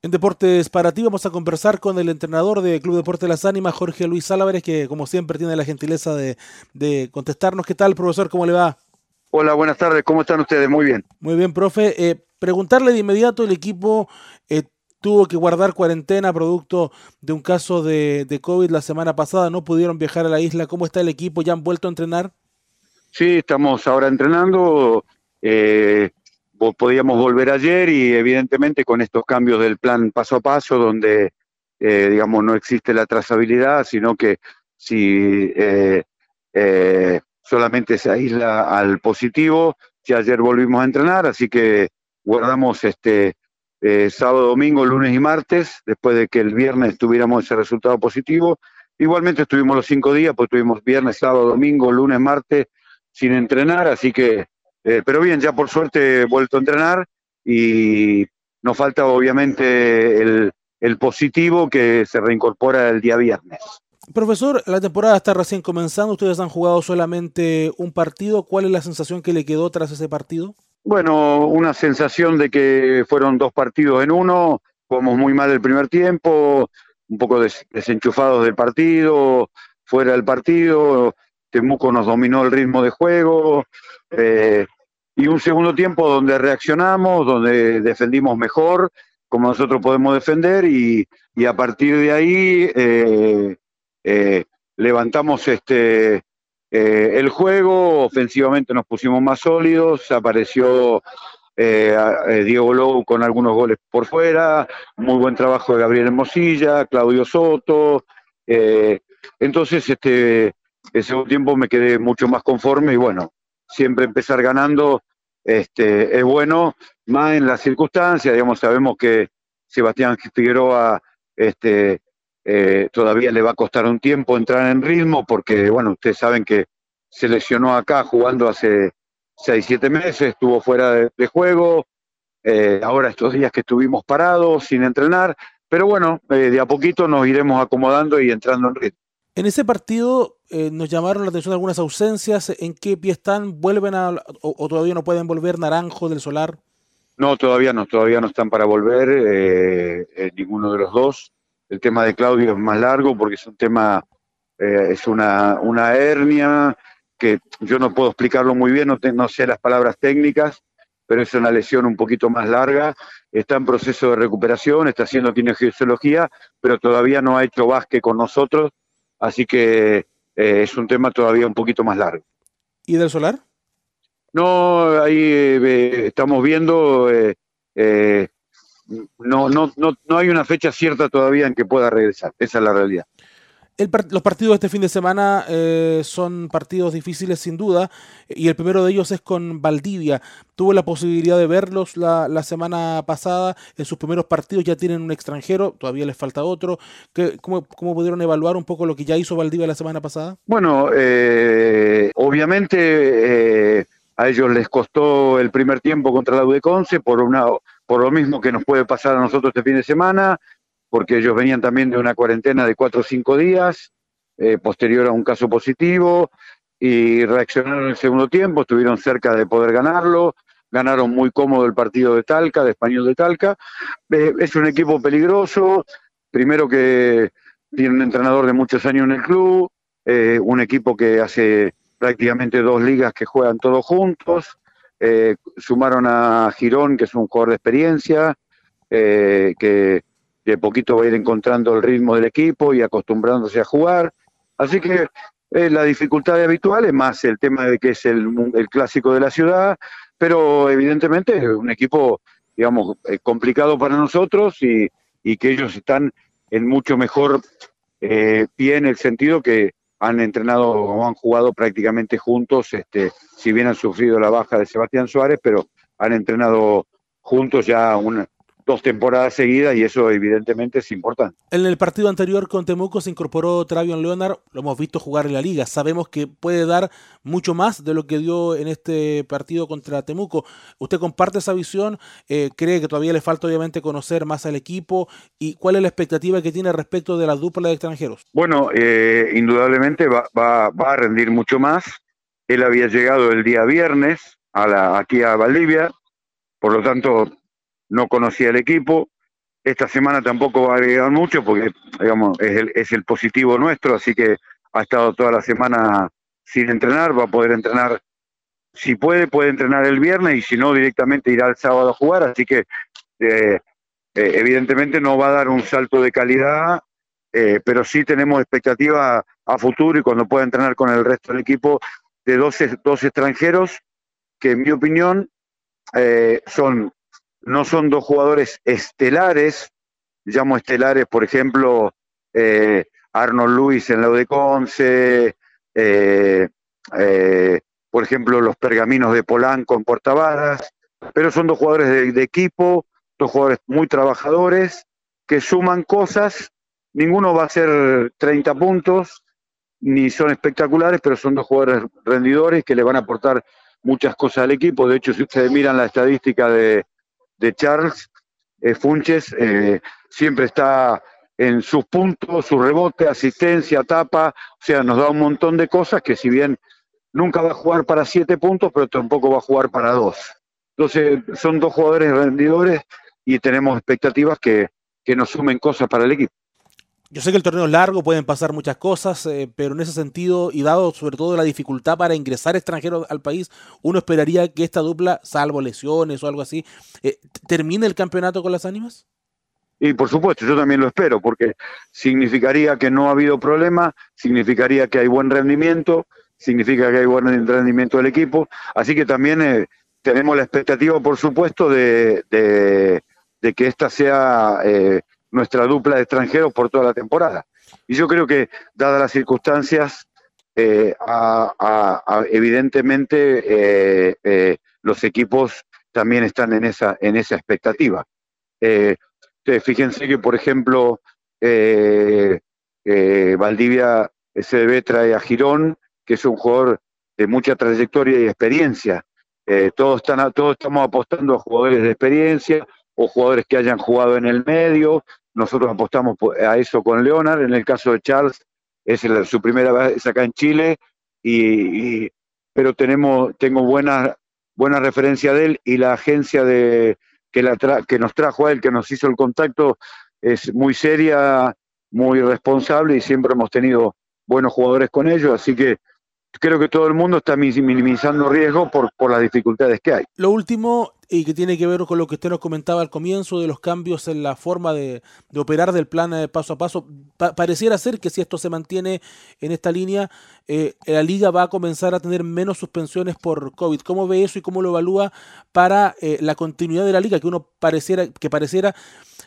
En Deportes para ti vamos a conversar con el entrenador del Club Deporte Las Ánimas, Jorge Luis Álvarez, que como siempre tiene la gentileza de, contestarnos. ¿Qué tal, profesor? ¿Cómo le va? Hola, buenas tardes. ¿Cómo están ustedes? Muy bien. Muy bien, profe. Eh, preguntarle de inmediato, el equipo eh, tuvo que guardar cuarentena producto de un caso de, de, COVID la semana pasada. No pudieron viajar a la isla. ¿Cómo está el equipo? ¿Ya han vuelto a entrenar? Sí, estamos ahora entrenando. Eh, podíamos volver ayer y evidentemente con estos cambios del plan paso a paso, donde, eh, digamos, no existe la trazabilidad, sino que si eh, eh, solamente se aísla al positivo, ya ayer volvimos a entrenar, así que guardamos este sábado, domingo, lunes y martes, después de que el viernes tuviéramos ese resultado positivo. Igualmente estuvimos los cinco días, pues tuvimos viernes, sábado, domingo, lunes, martes sin entrenar, así que eh, pero bien, ya por suerte he vuelto a entrenar y nos falta obviamente el, el positivo que se reincorpora el día viernes. Profesor, la temporada está recién comenzando, ustedes han jugado solamente un partido, ¿cuál es la sensación que le quedó tras ese partido? Bueno, una sensación de que fueron dos partidos en uno, jugamos muy mal el primer tiempo, un poco desenchufados del partido, fuera del partido, Temuco nos dominó el ritmo de juego, eh, y un segundo tiempo donde reaccionamos, donde defendimos mejor, como nosotros podemos defender, y, a partir de ahí eh, eh, levantamos este el juego, ofensivamente nos pusimos más sólidos, apareció Diego Lowe con algunos goles por fuera, muy buen trabajo de Gabriel Hermosilla, Claudio Soto, entonces este segundo tiempo me quedé mucho más conforme y bueno, siempre empezar ganando este, es bueno, más en las circunstancias, digamos, sabemos que Sebastián Figueroa este, eh, todavía le va a costar un tiempo entrar en ritmo porque, bueno, ustedes saben que se lesionó acá jugando hace 6, 7 meses, estuvo fuera de, juego, eh, ahora estos días que estuvimos parados, sin entrenar, pero bueno, eh, de a poquito nos iremos acomodando y entrando en ritmo. En ese partido eh, nos llamaron la atención algunas ausencias. ¿En qué pie están? ¿Vuelven a, o, todavía no pueden volver Naranjo del Solar? No, todavía no, todavía no están para volver, eh, eh, ninguno de los dos. El tema de Claudio es más largo porque es un tema, es una, una hernia que yo no puedo explicarlo muy bien, no, no sé las palabras técnicas, pero es una lesión un poquito más larga. Está en proceso de recuperación, está haciendo kinesiología, pero todavía no ha hecho básquet con nosotros así que eh, es un tema todavía un poquito más largo. ¿Y del solar? No, ahí eh, estamos viendo, eh, no, no, no, no hay una fecha cierta todavía en que pueda regresar, esa es la realidad los partidos de este fin de semana eh, son partidos difíciles sin duda y el primero de ellos es con Valdivia. Tuvo la posibilidad de verlos la, semana pasada. En sus primeros partidos ya tienen un extranjero, todavía les falta otro. cómo, pudieron evaluar un poco lo que ya hizo Valdivia la semana pasada? Bueno, eh, obviamente eh, a ellos les costó el primer tiempo contra la UDECONCE por, una, por lo mismo que nos puede pasar a nosotros este fin de semana porque ellos venían también de una cuarentena de cuatro o cinco días, eh, posterior a un caso positivo, y reaccionaron en el segundo tiempo, estuvieron cerca de poder ganarlo, ganaron muy cómodo el partido de Talca, de Español de Talca. Eh, es un equipo peligroso, primero que tiene un entrenador de muchos años en el club, eh, un equipo que hace prácticamente dos ligas que juegan todos juntos, sumaron a Girón, que es un jugador de experiencia, que de poquito va a ir encontrando el ritmo del equipo y acostumbrándose a jugar. Así que eh, la dificultad habitual es más el tema de que es el, clásico de la ciudad, pero evidentemente es un equipo, digamos, eh, complicado para nosotros y, que ellos están en mucho mejor eh, pie en el sentido que han entrenado o han jugado prácticamente juntos, este, si bien han sufrido la baja de Sebastián Suárez, pero han entrenado juntos ya una, dos temporadas seguidas y eso evidentemente es importante. En el partido anterior con Temuco se incorporó Travion Leonard, lo hemos visto jugar en la liga, sabemos que puede dar mucho más de lo que dio en este partido contra Temuco. ¿Usted comparte esa visión? Eh, ¿Cree que todavía le falta obviamente conocer más al equipo? ¿Y cuál es la expectativa que tiene respecto de la dupla de extranjeros? Bueno, eh, indudablemente va, a rendir mucho más. Él había llegado el día viernes a la, aquí a Valdivia, por lo tanto no conocía el equipo, esta semana tampoco va a agregar mucho porque, digamos, es el, es el positivo nuestro, así que ha estado toda la semana sin entrenar, va a poder entrenar, si puede, puede entrenar el viernes y si no, directamente irá el sábado a jugar, así que eh, eh, evidentemente no va a dar un salto de calidad, eh, pero sí tenemos expectativa a futuro y cuando pueda entrenar con el resto del equipo de dos, dos extranjeros que en mi opinión son no son dos jugadores estelares, llamo estelares, por ejemplo, Arnold Luis en la Udeconce, eh, eh, por ejemplo, los pergaminos de Polanco en Portavaras, pero son dos jugadores de, equipo, dos jugadores muy trabajadores, que suman cosas, ninguno va a ser 30 puntos, ni son espectaculares, pero son dos jugadores rendidores que le van a aportar muchas cosas al equipo. De hecho, si ustedes miran la estadística de, Charles eh, Funches, eh, siempre está en sus puntos, su rebote, asistencia, tapa, o sea, nos da un montón de cosas que si bien nunca va a jugar para siete puntos, pero tampoco va a jugar para dos. Entonces, son dos jugadores rendidores y tenemos expectativas que, que nos sumen cosas para el equipo. Yo sé que el torneo es largo, pueden pasar muchas cosas, eh, pero en ese sentido, y dado sobre todo la dificultad para ingresar extranjeros al país, uno esperaría que esta dupla, salvo lesiones o algo así, eh, termine el campeonato con las ánimas. Y por supuesto, yo también lo espero, porque significaría que no ha habido problema, significaría que hay buen rendimiento, significa que hay buen rendimiento del equipo. Así que también eh, tenemos la expectativa, por supuesto, de, que esta sea eh, nuestra dupla de extranjeros por toda la temporada. Y yo creo que, dadas las circunstancias, eh, evidentemente los equipos también están en esa, en esa expectativa. Fíjense que, por ejemplo, eh, eh, Valdivia SDB trae a Girón, que es un jugador de mucha trayectoria y experiencia. Eh, todos, están, todos estamos apostando a jugadores de experiencia o jugadores que hayan jugado en el medio. Nosotros apostamos a eso con Leonard. En el caso de Charles, es su primera vez acá en Chile, y, pero tenemos, tengo buena, buena referencia de él y la agencia de, que, la que nos trajo a él, que nos hizo el contacto, es muy seria, muy responsable y siempre hemos tenido buenos jugadores con ellos, así que creo que todo el mundo está minimizando riesgo por, por las dificultades que hay. Lo último, y que tiene que ver con lo que usted nos comentaba al comienzo de los cambios en la forma de, operar del plan de paso a paso. pareciera ser que si esto se mantiene en esta línea, eh, la liga va a comenzar a tener menos suspensiones por COVID. ¿Cómo ve eso y cómo lo evalúa para eh, la continuidad de la liga? Que uno pareciera, que pareciera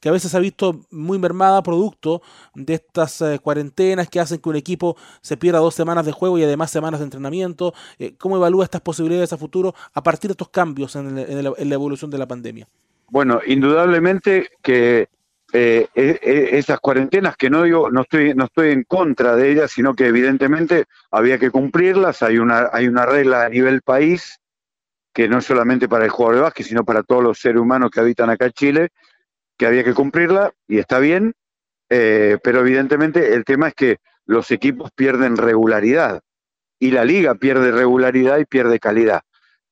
que a veces ha visto muy mermada producto de estas eh, cuarentenas que hacen que un equipo se pierda dos semanas de juego y además semanas de entrenamiento. ¿Cómo evalúa estas posibilidades a futuro a partir de estos cambios en, el, en, la evolución de la pandemia? Bueno, indudablemente que eh, e, e, esas cuarentenas que no digo, no estoy, no estoy en contra de ellas, sino que evidentemente había que cumplirlas. Hay una, hay una regla a nivel país que no solamente para el jugador de básquet, sino para todos los seres humanos que habitan acá en Chile, que había que cumplirla y está bien, eh, pero evidentemente el tema es que los equipos pierden regularidad y la liga pierde regularidad y pierde calidad.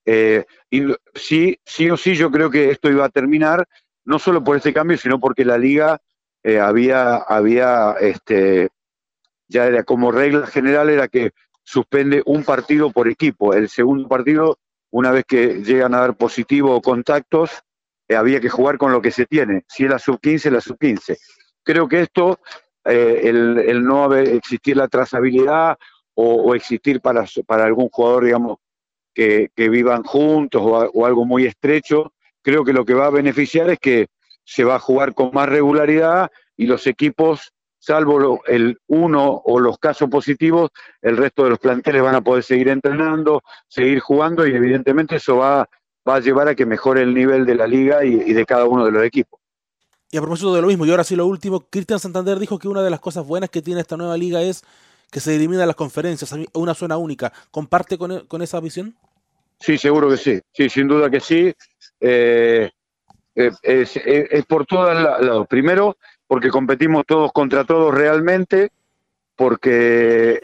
Eh, y sí, sí o sí, yo creo que esto iba a terminar, no solo por este cambio, sino porque la liga eh, había, había este, ya era como regla general, era que suspende un partido por equipo. El segundo partido, una vez que llegan a dar positivo o contactos, eh, había que jugar con lo que se tiene. Si es la sub-15, la sub-15. Creo que esto, el, el, no haber, existir la trazabilidad o, o existir para, para algún jugador, digamos, que, vivan juntos o, algo muy estrecho, creo que lo que va a beneficiar es que se va a jugar con más regularidad y los equipos, salvo el uno o los casos positivos, el resto de los planteles van a poder seguir entrenando, seguir jugando y evidentemente eso va, va a llevar a que mejore el nivel de la liga y, de cada uno de los equipos. Y a propósito de lo mismo, y ahora sí lo último, Cristian Santander dijo que una de las cosas buenas que tiene esta nueva liga es que se eliminan las conferencias, una zona única. ¿Comparte con, con esa visión? Sí, seguro que sí, sí, sin duda que sí. Eh, eh, es, por todos lados. Primero, porque competimos todos contra todos realmente, porque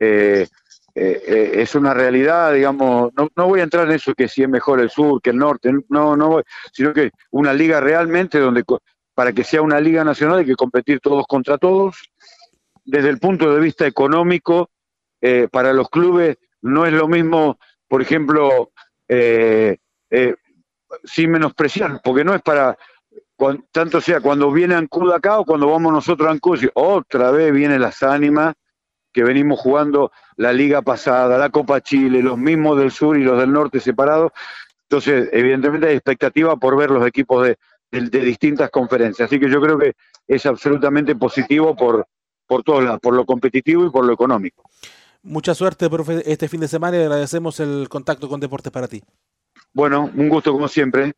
eh, es una realidad, digamos, no, no, voy a entrar en eso que si es mejor el sur que el norte, no, no voy, sino que una liga realmente donde para que sea una liga nacional hay que competir todos contra todos. Desde el punto de vista económico, para los clubes no es lo mismo, por ejemplo, eh, sin menospreciar, porque no es para, tanto sea cuando viene Ancud acá o cuando vamos nosotros a Ancud, otra vez vienen las ánimas que venimos jugando la liga pasada, la Copa Chile, los mismos del sur y los del norte separados. Entonces, evidentemente hay expectativa por ver los equipos de, de, distintas conferencias. Así que yo creo que es absolutamente positivo por, por todos lados, por lo competitivo y por lo económico. Mucha suerte, profe, este fin de semana y agradecemos el contacto con Deportes para ti. Bueno, un gusto como siempre.